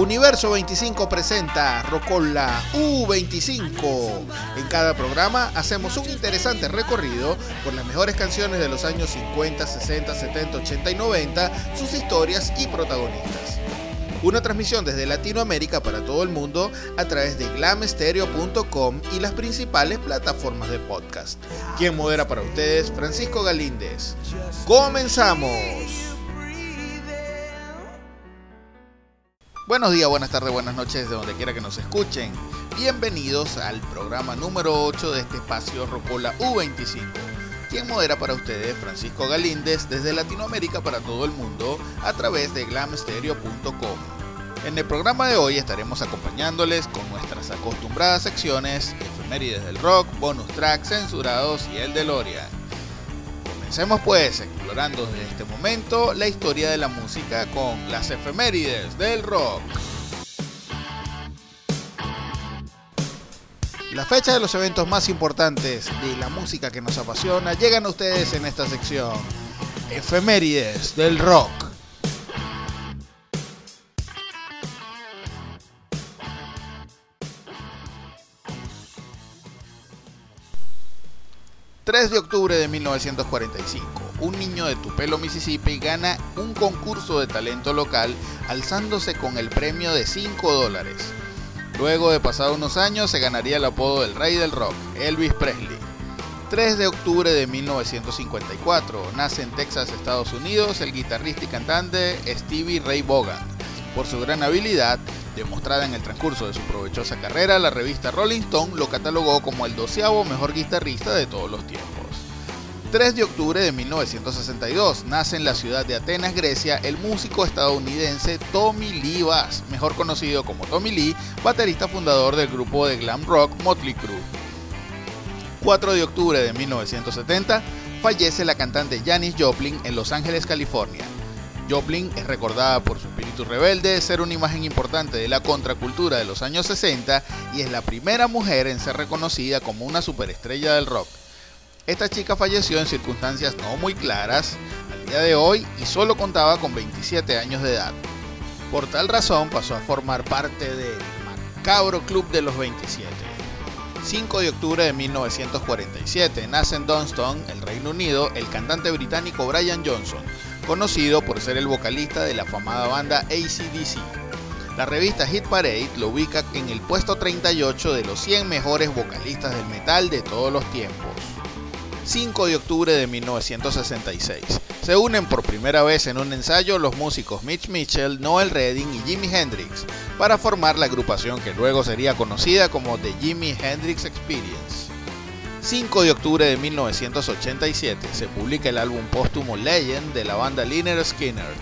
Universo 25 presenta Rocola U25. En cada programa hacemos un interesante recorrido por las mejores canciones de los años 50, 60, 70, 80 y 90, sus historias y protagonistas. Una transmisión desde Latinoamérica para todo el mundo a través de glamstereo.com y las principales plataformas de podcast. Quien modera para ustedes, Francisco Galíndez. ¡Comenzamos! Buenos días, buenas tardes, buenas noches, de donde quiera que nos escuchen. Bienvenidos al programa número 8 de este espacio Rocola U25. Quien modera para ustedes, Francisco Galíndez, desde Latinoamérica para todo el mundo, a través de glamstereo.com. En el programa de hoy estaremos acompañándoles con nuestras acostumbradas secciones, efemérides del rock, bonus tracks censurados y el de Loria. Comencemos pues explorando desde este momento la historia de la música con las efemérides del rock. La fecha de los eventos más importantes de la música que nos apasiona llegan a ustedes en esta sección. Efemérides del rock. ...3 de octubre de 1945... ...un niño de Tupelo, Mississippi... ...gana un concurso de talento local... ...alzándose con el premio de 5 dólares... Luego de pasar unos años se ganaría el apodo del rey del rock, Elvis Presley. 3 de octubre de 1954 nace en Texas, Estados Unidos, el guitarrista y cantante Stevie Ray Vaughan. Por su gran habilidad, demostrada en el transcurso de su provechosa carrera, la revista Rolling Stone lo catalogó como el doceavo mejor guitarrista de todos los tiempos. 3 de octubre de 1962 nace en la ciudad de Atenas, Grecia, el músico estadounidense Tommy Lee Bass, mejor conocido como Tommy Lee, baterista fundador del grupo de glam rock Motley Crue. 4 de octubre de 1970 fallece la cantante Janis Joplin en Los Ángeles, California. Joplin es recordada por su espíritu rebelde, ser una imagen importante de la contracultura de los años 60 y es la primera mujer en ser reconocida como una superestrella del rock. Esta chica falleció en circunstancias no muy claras al día de hoy y solo contaba con 27 años de edad. Por tal razón pasó a formar parte del macabro Club de los 27. 5 de octubre de 1947 nace en Dunston, el Reino Unido, el cantante británico Brian Johnson, conocido por ser el vocalista de la famada banda ACDC. La revista Hit Parade lo ubica en el puesto 38 de los 100 mejores vocalistas del metal de todos los tiempos. 5 de octubre de 1966. Se unen por primera vez en un ensayo los músicos Mitch Mitchell, Noel Redding y Jimi Hendrix para formar la agrupación que luego sería conocida como The Jimi Hendrix Experience. 5 de octubre de 1987 se publica el álbum póstumo Legend de la banda Liner Skinner.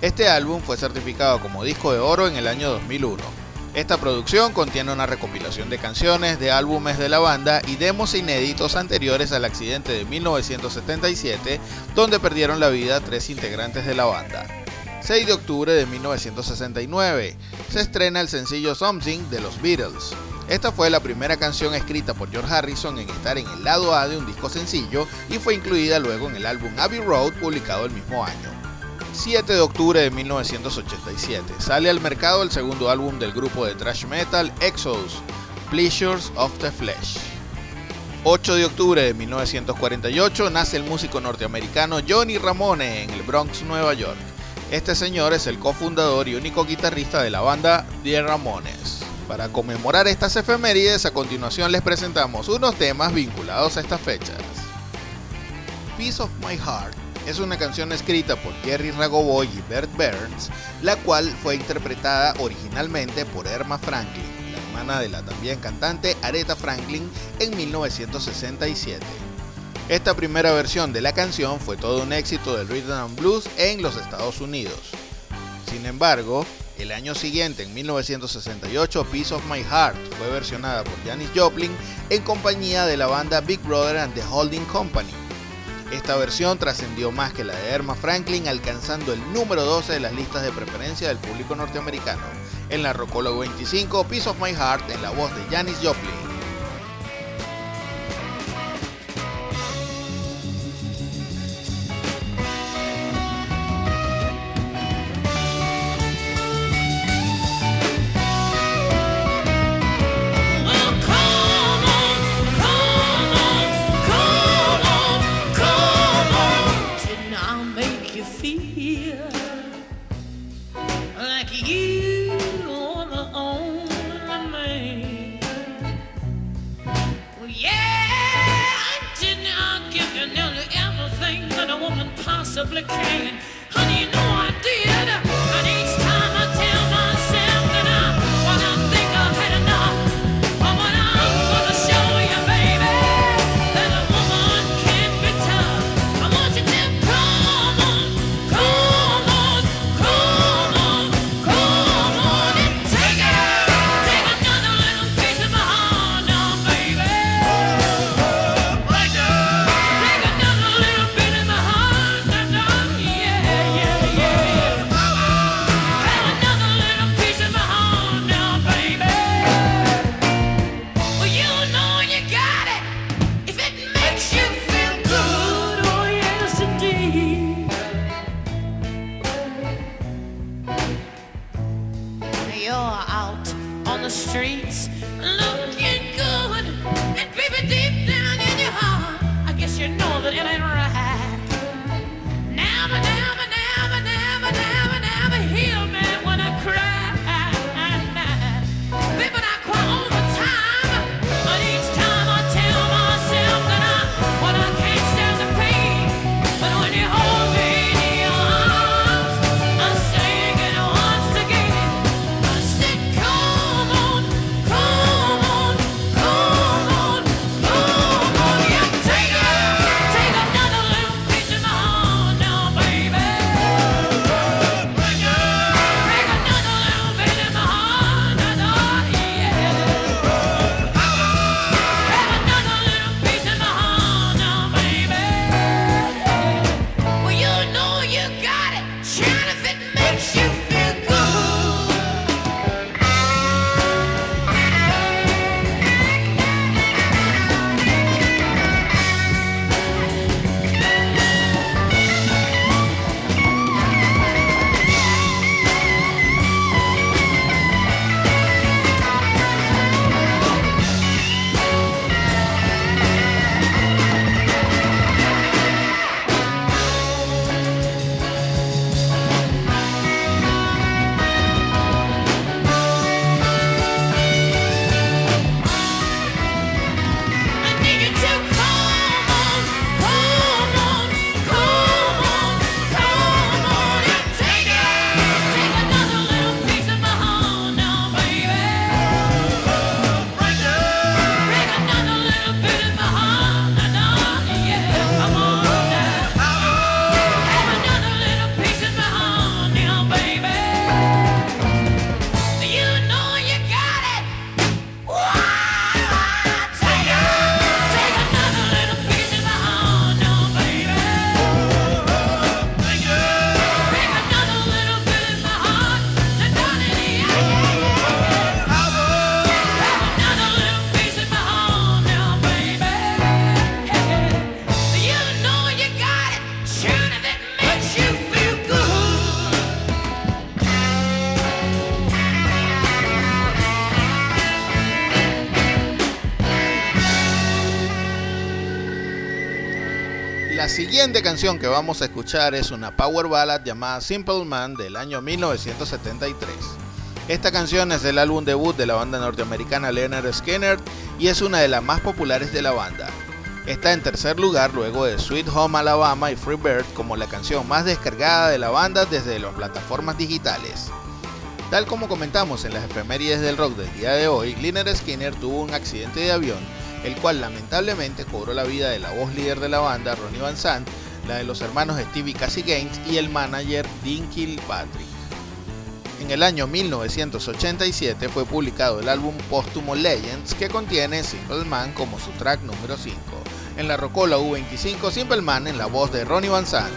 Este álbum fue certificado como disco de oro en el año 2001 esta producción contiene una recopilación de canciones de álbumes de la banda y demos inéditos anteriores al accidente de 1977, donde perdieron la vida tres integrantes de la banda. 6 de octubre de 1969 se estrena el sencillo Something de los Beatles. Esta fue la primera canción escrita por George Harrison en estar en el lado A de un disco sencillo y fue incluida luego en el álbum Abbey Road publicado el mismo año. 7 de octubre de 1987 sale al mercado el segundo álbum del grupo de thrash metal Exodus, Pleasures of the Flesh. 8 de octubre de 1948 nace el músico norteamericano Johnny Ramone en el Bronx, Nueva York. Este señor es el cofundador y único guitarrista de la banda The Ramones. Para conmemorar estas efemérides, a continuación les presentamos unos temas vinculados a estas fechas. Piece of My Heart es una canción escrita por Jerry Ragoboy y Bert Burns, la cual fue interpretada originalmente por Erma Franklin, la hermana de la también cantante Aretha Franklin, en 1967. Esta primera versión de la canción fue todo un éxito del rhythm and blues en los Estados Unidos. Sin embargo, el año siguiente, en 1968, Piece of My Heart fue versionada por Janis Joplin en compañía de la banda Big Brother and the Holding Company esta versión trascendió más que la de Erma Franklin, alcanzando el número 12 de las listas de preferencia del público norteamericano. En la Rocola 25, Piece of My Heart en la voz de Janis Joplin. possibly can. Honey, you know La siguiente canción que vamos a escuchar es una power ballad llamada Simple Man del año 1973. Esta canción es del álbum debut de la banda norteamericana Leonard Skinner y es una de las más populares de la banda. Está en tercer lugar luego de Sweet Home Alabama y Free Bird como la canción más descargada de la banda desde las plataformas digitales. Tal como comentamos en las efemérides del rock del día de hoy, Leonard Skinner tuvo un accidente de avión el cual lamentablemente cobró la vida de la voz líder de la banda, Ronnie Van Sant, la de los hermanos Stevie Cassie Gaines y el manager Dean Kilpatrick. En el año 1987 fue publicado el álbum póstumo Legends que contiene Simple Man como su track número 5. En la Rocola U25 Simple Man en la voz de Ronnie Van Sant.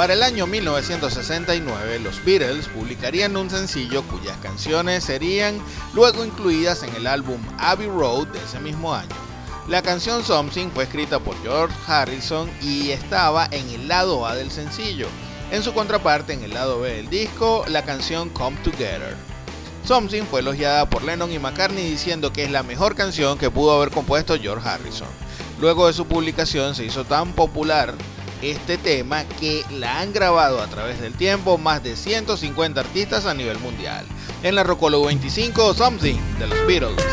Para el año 1969, los Beatles publicarían un sencillo cuyas canciones serían luego incluidas en el álbum Abbey Road de ese mismo año. La canción Something fue escrita por George Harrison y estaba en el lado A del sencillo. En su contraparte, en el lado B del disco, la canción Come Together. Something fue elogiada por Lennon y McCartney diciendo que es la mejor canción que pudo haber compuesto George Harrison. Luego de su publicación se hizo tan popular este tema que la han grabado a través del tiempo más de 150 artistas a nivel mundial. En la Rocolo 25, Something de los Beatles.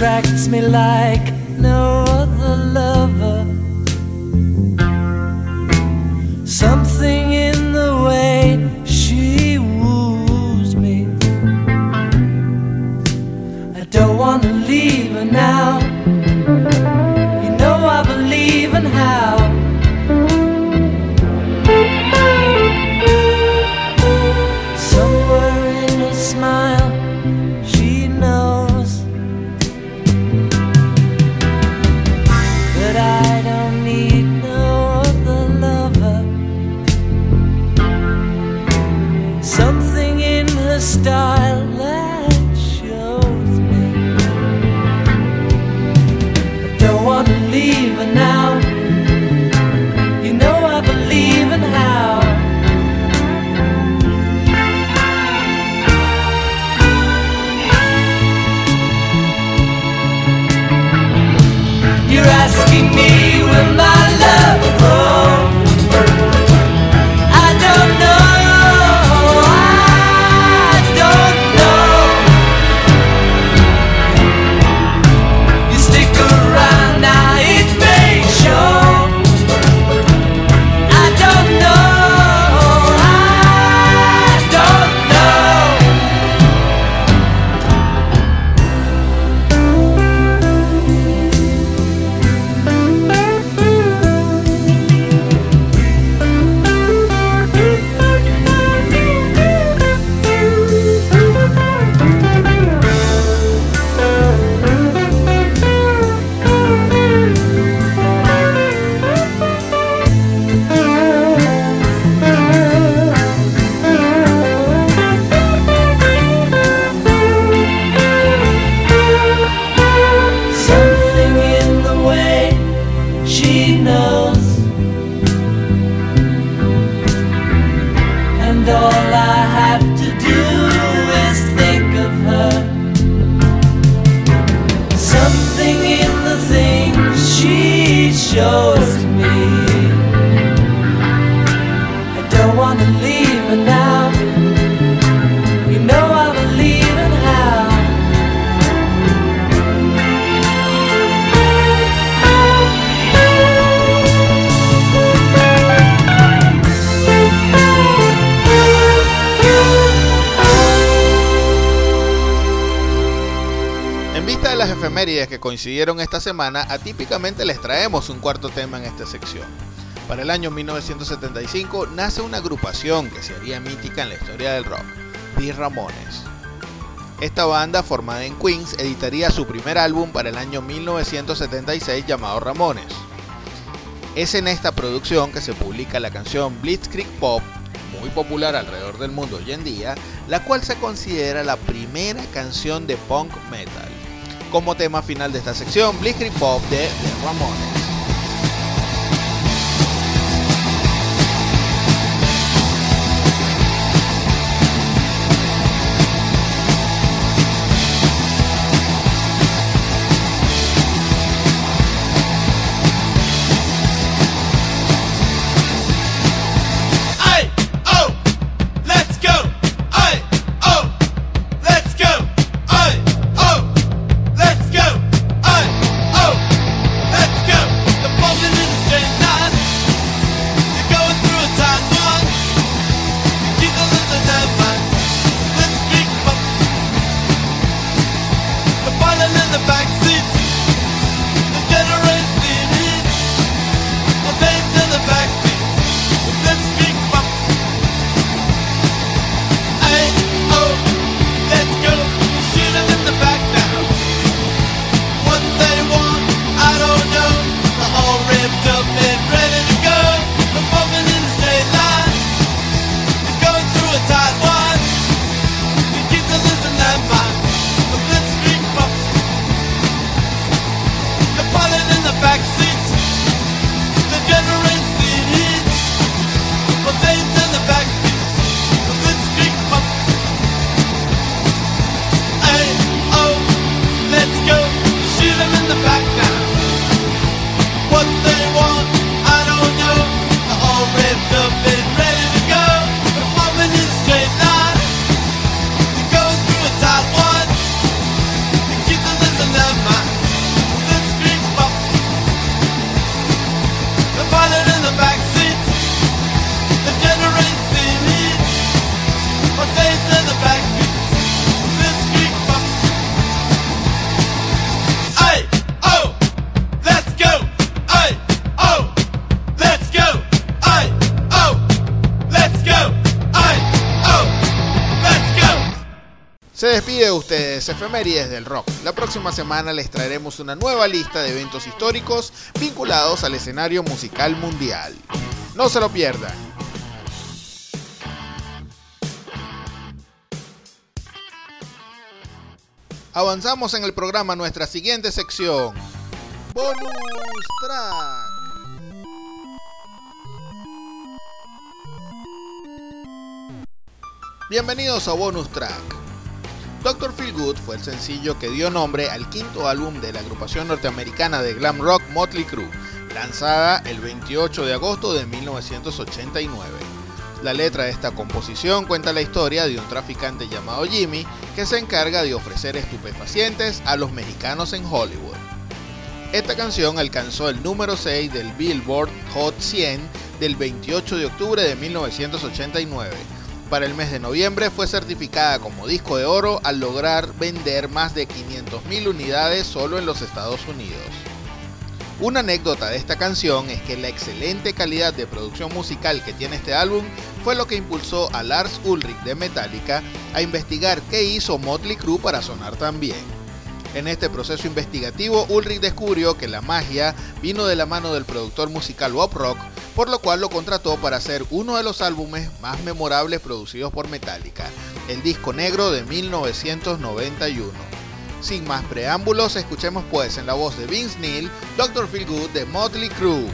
Attracts me like coincidieron esta semana, atípicamente les traemos un cuarto tema en esta sección. Para el año 1975 nace una agrupación que se haría mítica en la historia del rock, The Ramones. Esta banda, formada en Queens, editaría su primer álbum para el año 1976 llamado Ramones. Es en esta producción que se publica la canción Blitzkrieg Pop, muy popular alrededor del mundo hoy en día, la cual se considera la primera canción de punk metal. Como tema final de esta sección, Blitzkrieg Pop de The Ramones. De ustedes Efemérides del Rock. La próxima semana les traeremos una nueva lista de eventos históricos vinculados al escenario musical mundial. No se lo pierdan. Avanzamos en el programa nuestra siguiente sección. Bonus Track. Bienvenidos a Bonus Track. Doctor Feel Good fue el sencillo que dio nombre al quinto álbum de la agrupación norteamericana de glam rock Motley Crue, lanzada el 28 de agosto de 1989. La letra de esta composición cuenta la historia de un traficante llamado Jimmy que se encarga de ofrecer estupefacientes a los mexicanos en Hollywood. Esta canción alcanzó el número 6 del Billboard Hot 100 del 28 de octubre de 1989 para el mes de noviembre fue certificada como disco de oro al lograr vender más de 500.000 unidades solo en los Estados Unidos. Una anécdota de esta canción es que la excelente calidad de producción musical que tiene este álbum fue lo que impulsó a Lars Ulrich de Metallica a investigar qué hizo Motley Crue para sonar tan bien. En este proceso investigativo, Ulrich descubrió que la magia vino de la mano del productor musical Bob Rock, por lo cual lo contrató para hacer uno de los álbumes más memorables producidos por Metallica, el disco negro de 1991. Sin más preámbulos, escuchemos pues en la voz de Vince Neil, Dr. Feelgood de Motley Crue.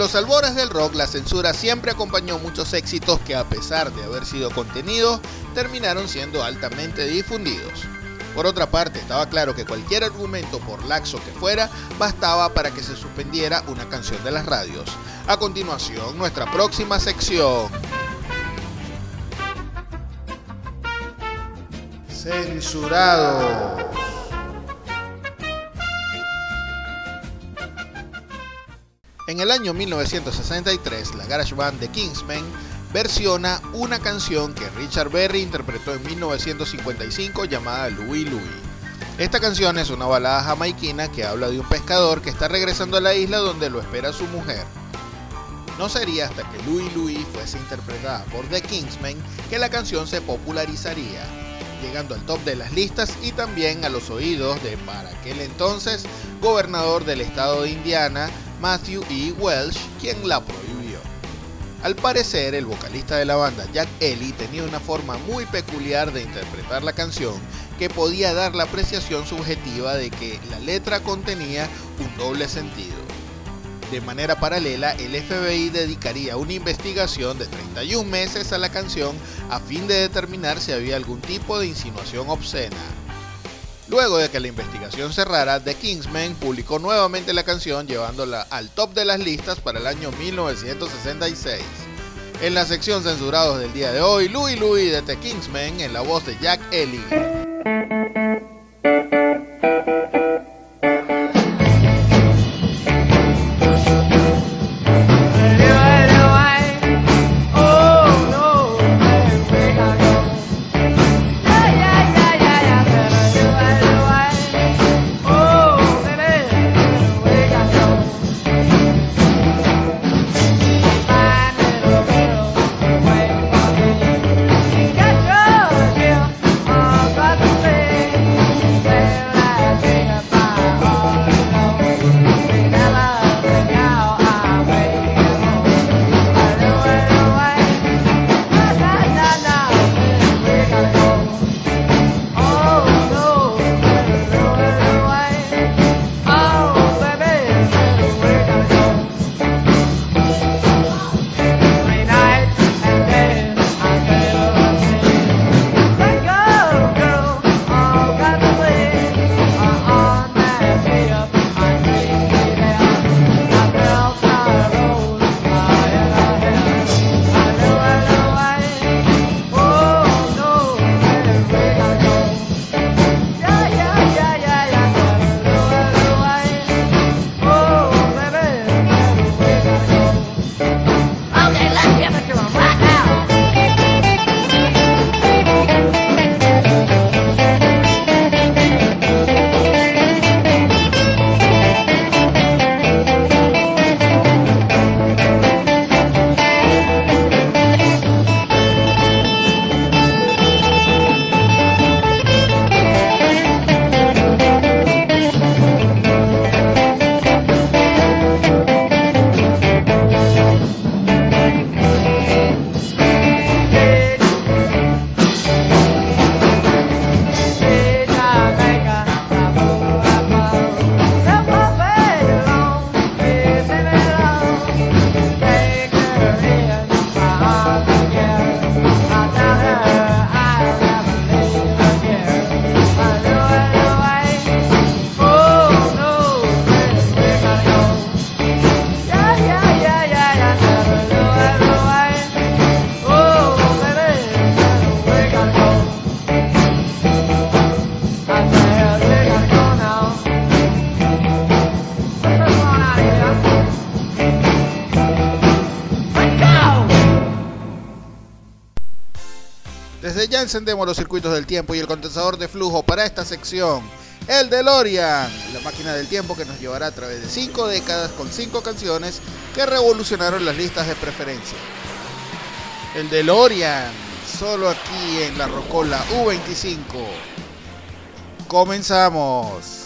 Los albores del rock, la censura siempre acompañó muchos éxitos que a pesar de haber sido contenidos, terminaron siendo altamente difundidos. Por otra parte, estaba claro que cualquier argumento, por laxo que fuera, bastaba para que se suspendiera una canción de las radios. A continuación, nuestra próxima sección. Censurados. En el año 1963, la garage band The Kingsmen versiona una canción que Richard Berry interpretó en 1955 llamada Louis Louis. Esta canción es una balada jamaiquina que habla de un pescador que está regresando a la isla donde lo espera su mujer. No sería hasta que Louis Louis fuese interpretada por The Kingsmen que la canción se popularizaría, llegando al top de las listas y también a los oídos de para aquel entonces gobernador del estado de Indiana, Matthew E. Welsh, quien la prohibió. Al parecer, el vocalista de la banda, Jack Ellie, tenía una forma muy peculiar de interpretar la canción que podía dar la apreciación subjetiva de que la letra contenía un doble sentido. De manera paralela, el FBI dedicaría una investigación de 31 meses a la canción a fin de determinar si había algún tipo de insinuación obscena. Luego de que la investigación cerrara, The Kingsmen publicó nuevamente la canción llevándola al top de las listas para el año 1966. En la sección censurados del día de hoy, Louis Louis de The Kingsmen en la voz de Jack Ellie. Ya encendemos los circuitos del tiempo y el condensador de flujo para esta sección. El DeLorean, la máquina del tiempo que nos llevará a través de 5 décadas con 5 canciones que revolucionaron las listas de preferencia. El DeLorean, solo aquí en la Rocola U25. Comenzamos.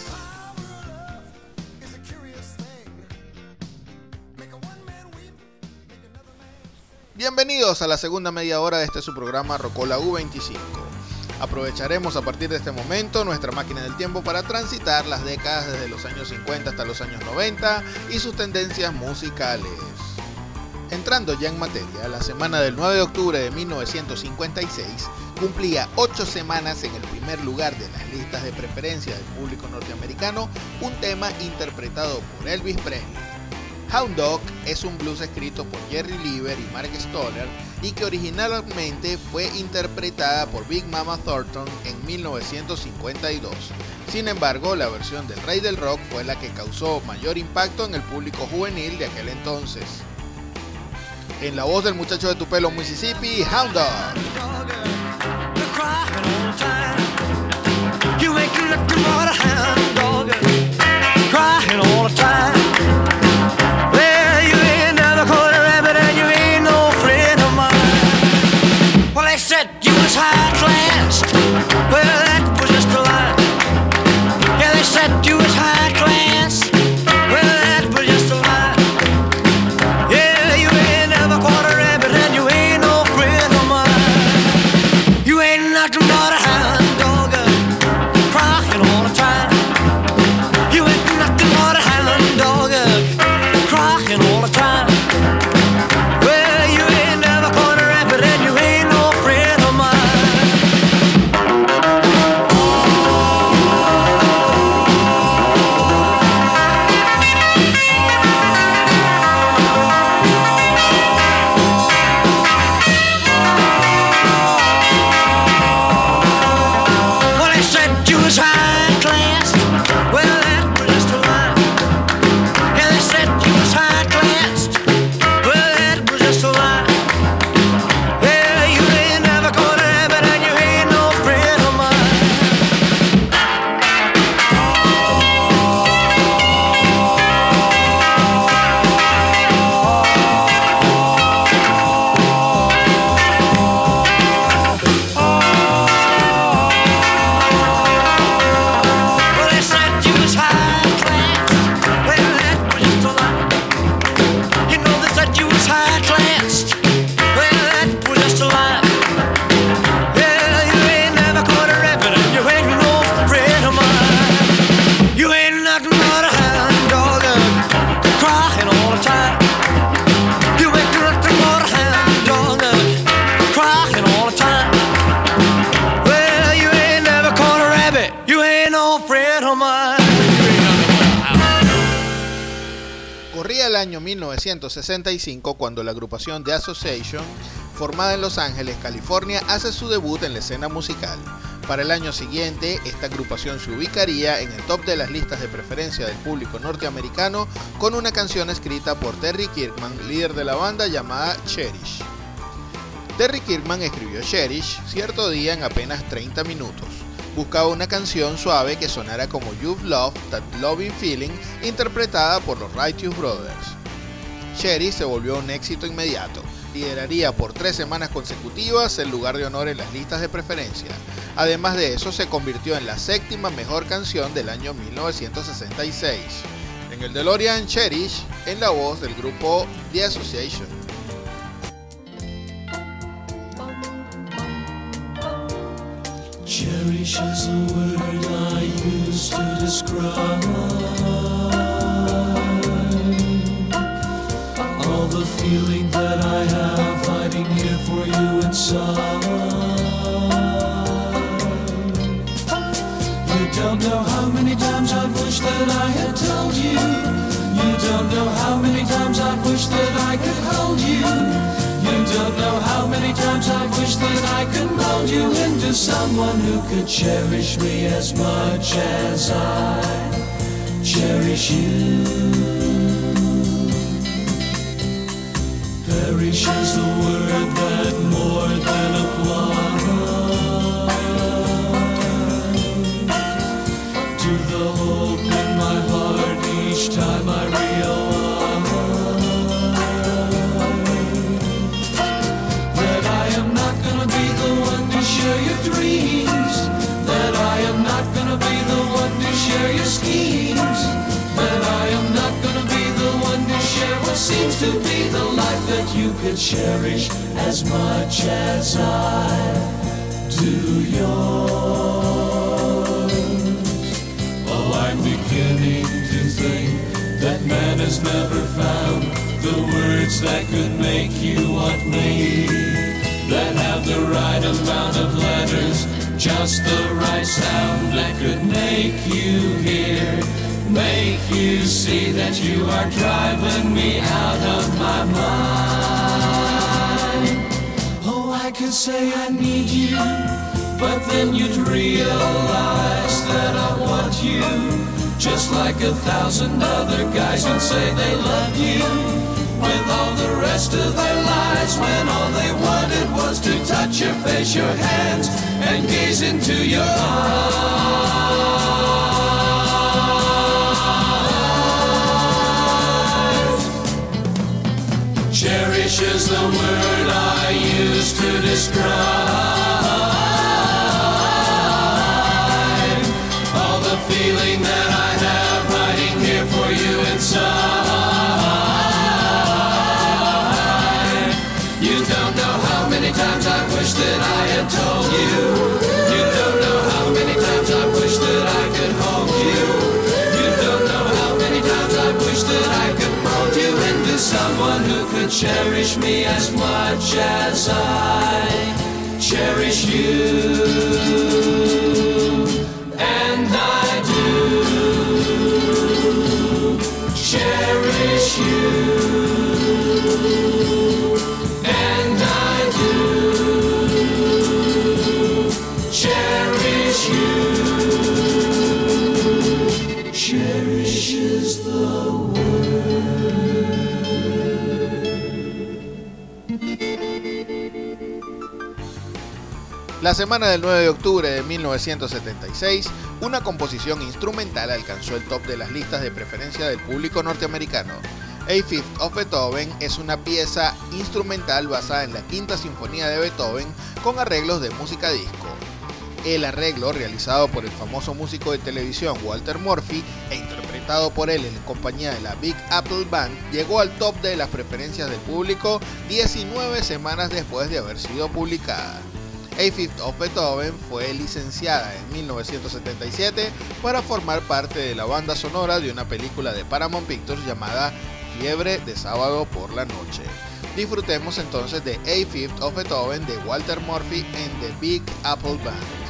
Bienvenidos a la segunda media hora de este su programa Rocola U25. Aprovecharemos a partir de este momento nuestra máquina del tiempo para transitar las décadas desde los años 50 hasta los años 90 y sus tendencias musicales. Entrando ya en materia, la semana del 9 de octubre de 1956 cumplía 8 semanas en el primer lugar de las listas de preferencia del público norteamericano un tema interpretado por Elvis Presley. Hound Dog es un blues escrito por Jerry Lieber y Mark Stoller y que originalmente fue interpretada por Big Mama Thornton en 1952. Sin embargo, la versión del Rey del Rock fue la que causó mayor impacto en el público juvenil de aquel entonces. En la voz del muchacho de Tupelo, Mississippi, Hound Dog. Corría el año 1965 cuando la agrupación The Association, formada en Los Ángeles, California, hace su debut en la escena musical. Para el año siguiente, esta agrupación se ubicaría en el top de las listas de preferencia del público norteamericano con una canción escrita por Terry Kirkman, líder de la banda llamada Cherish. Terry Kirkman escribió Cherish cierto día en apenas 30 minutos. Buscaba una canción suave que sonara como You've Loved That Loving Feeling, interpretada por los Righteous Brothers. Cherish se volvió un éxito inmediato. Lideraría por tres semanas consecutivas el lugar de honor en las listas de preferencia. Además de eso, se convirtió en la séptima mejor canción del año 1966. En el DeLorean Cherish, en la voz del grupo The Association. Cherish is a word I use to describe all the feeling that I have hiding here for you inside. You don't know how many times I've wished that I had told you. You don't know how many times I've wished that I could hold you. You don't know how many times I've wished that I could mold you into someone who could cherish me as much as I cherish you. Perish is the word that more than applies to the hope in my heart each time I to be the life that you could cherish as much as I do yours. Oh, I'm beginning to think that man has never found the words that could make you want me. That have the right amount of letters, just the right sound that could make you hear. Make you see that you are driving me out of my mind. Oh, I could say I need you, but then you'd realize that I want you. Just like a thousand other guys who'd say they love you. With all the rest of their lives, when all they wanted was to touch your face, your hands, and gaze into your eyes. Cherish is the word I use to describe all the feeling that someone who could cherish me as much as I cherish you. And I La semana del 9 de octubre de 1976, una composición instrumental alcanzó el top de las listas de preferencia del público norteamericano. A Fifth of Beethoven es una pieza instrumental basada en la quinta sinfonía de Beethoven con arreglos de música disco. El arreglo, realizado por el famoso músico de televisión Walter Murphy e interpretado por él en compañía de la Big Apple Band, llegó al top de las preferencias del público 19 semanas después de haber sido publicada. A Fifth of Beethoven fue licenciada en 1977 para formar parte de la banda sonora de una película de Paramount Pictures llamada Fiebre de sábado por la noche. Disfrutemos entonces de A Fifth of Beethoven de Walter Murphy en The Big Apple Band.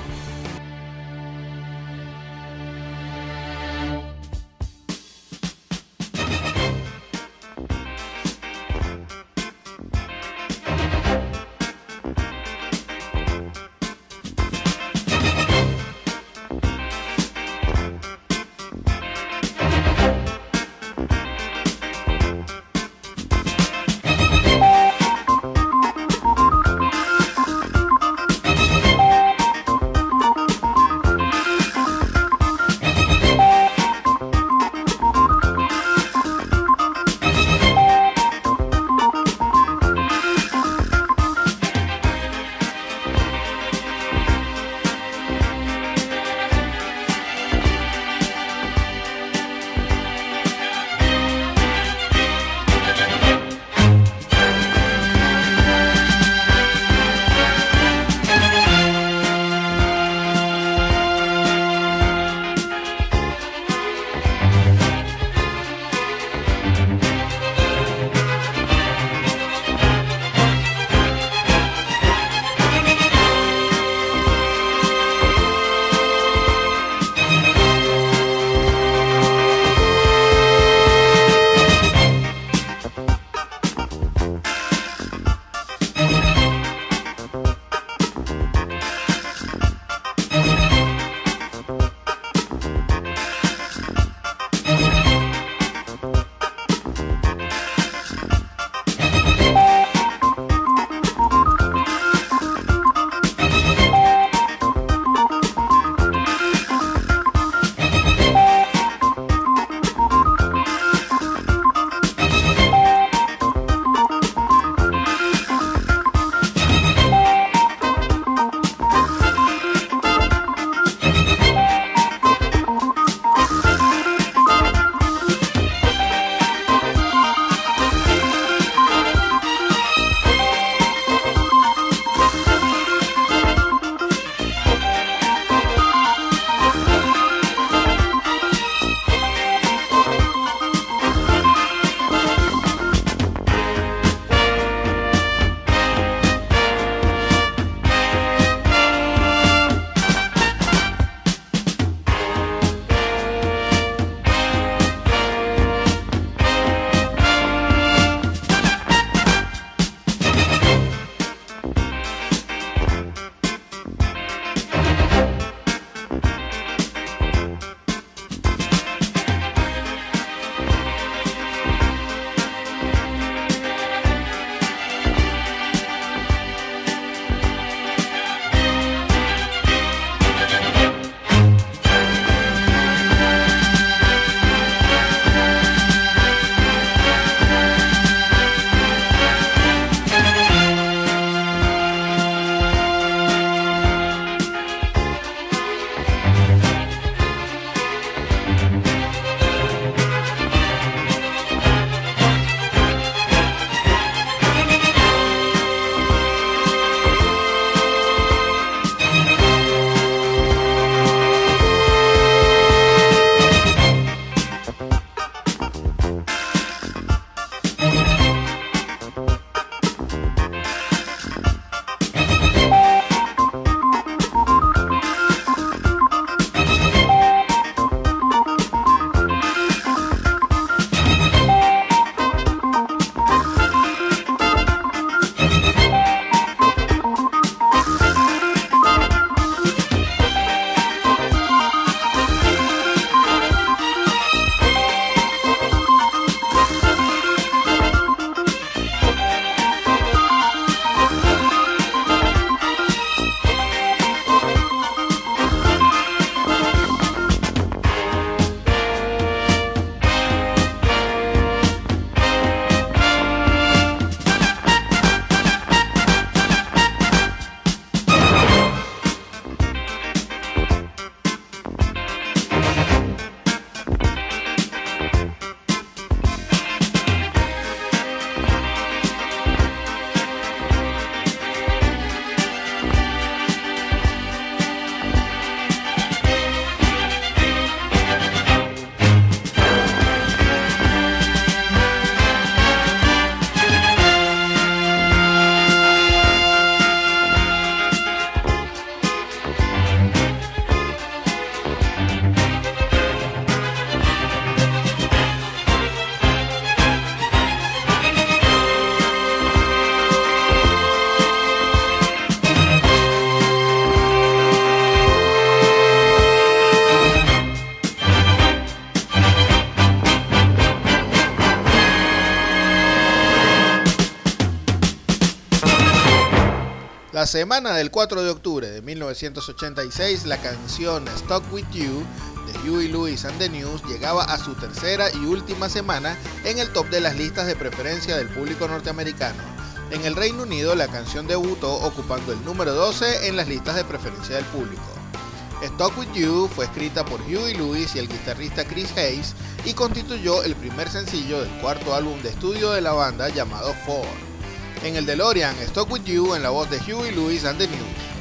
la semana del 4 de octubre de 1986, la canción Stuck With You de Huey Lewis and the News llegaba a su tercera y última semana en el top de las listas de preferencia del público norteamericano. En el Reino Unido, la canción debutó ocupando el número 12 en las listas de preferencia del público. Stuck With You fue escrita por Huey Lewis y el guitarrista Chris Hayes y constituyó el primer sencillo del cuarto álbum de estudio de la banda llamado Four en el DeLorean Stock With You en la voz de Huey Lewis and the News.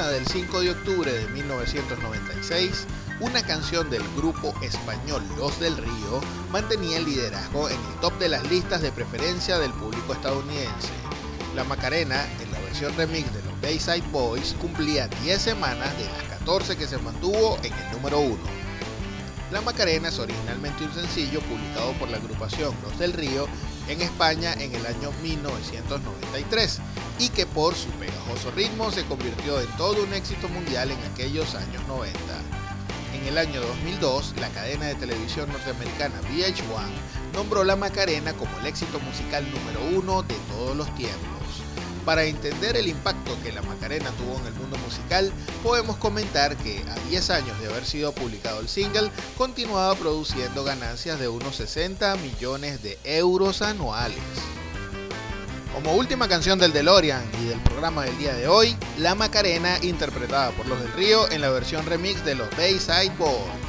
mañana del 5 de octubre de 1996, una canción del grupo español Los del Río mantenía el liderazgo en el top de las listas de preferencia del público estadounidense. La Macarena, en la versión remix de los Bayside Boys, cumplía 10 semanas de las 14 que se mantuvo en el número 1. La Macarena es originalmente un sencillo publicado por la agrupación Los del Río en España en el año 1993 y que por su pegajoso ritmo se convirtió en todo un éxito mundial en aquellos años 90. En el año 2002, la cadena de televisión norteamericana VH1 nombró La Macarena como el éxito musical número uno de todos los tiempos. Para entender el impacto que la Macarena tuvo en el mundo musical, podemos comentar que a 10 años de haber sido publicado el single, continuaba produciendo ganancias de unos 60 millones de euros anuales. Como última canción del DeLorean y del programa del día de hoy, La Macarena interpretada por Los del Río en la versión remix de los Bayside Boys.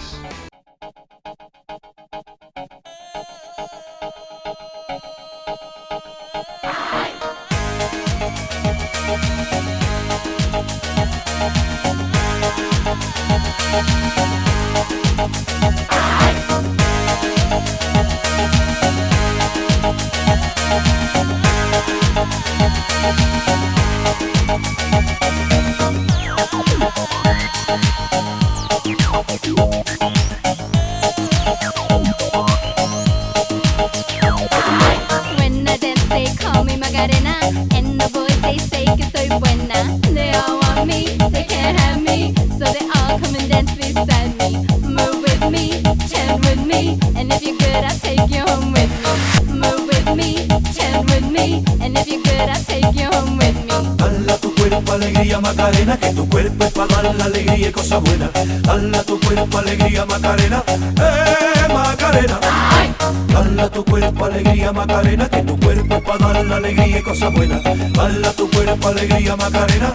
Cosas buenas. Dala tu cuerpo alegría Macarena,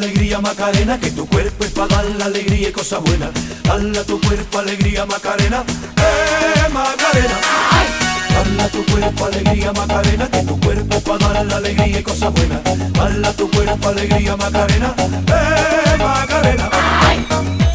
alegría Macarena, que tu cuerpo es para dar la alegría y cosas buenas. Dala tu cuerpo alegría Macarena, eh Macarena. Dala tu cuerpo alegría Macarena, que tu cuerpo es para dar la alegría y cosas buenas. Dala tu cuerpo alegría Macarena, eh Macarena. Dala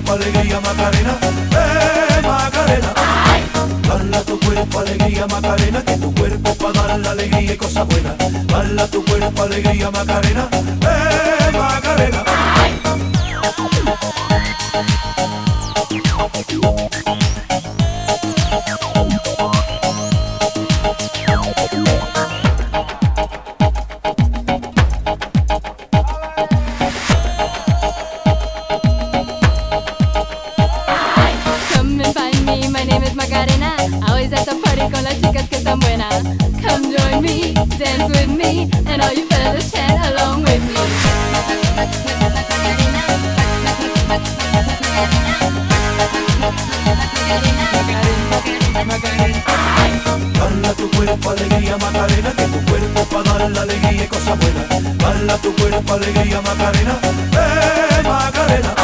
cuerpo alegría Macarena, eh Macarena. Dala tu cuerpo alegría Macarena, que tu cuerpo para dar la alegría y cosas buenas. Dala tu cuerpo alegría Macarena, eh Macarena. And all you along with me. Tu cuerpo alegría Macarena, que tu cuerpo para dar la alegría y cosas buenas. Dala tu cuerpo alegría Macarena, eh Macarena.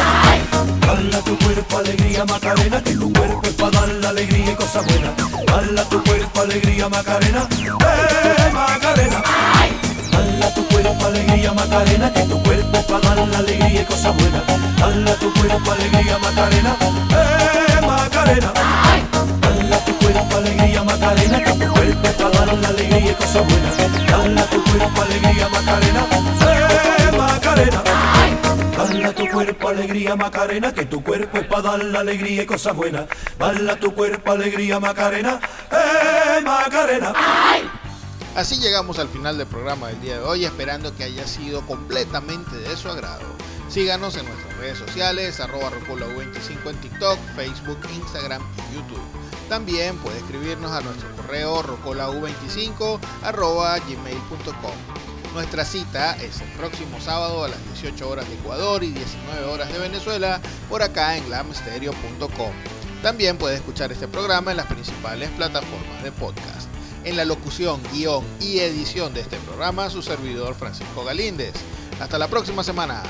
Dala tu cuerpo alegría Macarena, que tu cuerpo para dar la alegría y cosas buenas. Dala tu cuerpo alegría Macarena, eh Macarena. Dala tu cuerpo alegría Macarena, que tu cuerpo es para dar la alegría y cosas buenas. Dala tu cuerpo alegría Macarena, eh Macarena. Dala tu cuerpo alegría Macarena, que tu cuerpo para dar la alegría y cosas buenas. Dala tu cuerpo alegría Macarena, eh Macarena. alegría Macarena, que tu cuerpo es para dar la alegría y cosas buenas. Bala tu cuerpo, alegría Macarena, eh Macarena. Así llegamos al final del programa del día de hoy, esperando que haya sido completamente de su agrado. Síganos en nuestras redes sociales, arroba rocolau25 en TikTok, Facebook, Instagram y YouTube. También puede escribirnos a nuestro correo rocolau25 arroba gmail.com. Nuestra cita es el próximo sábado a las 18 horas de Ecuador y 19 horas de Venezuela por acá en glamstereo.com. También puede escuchar este programa en las principales plataformas de podcast. En la locución, guion y edición de este programa, su servidor Francisco Galíndez. Hasta la próxima semana.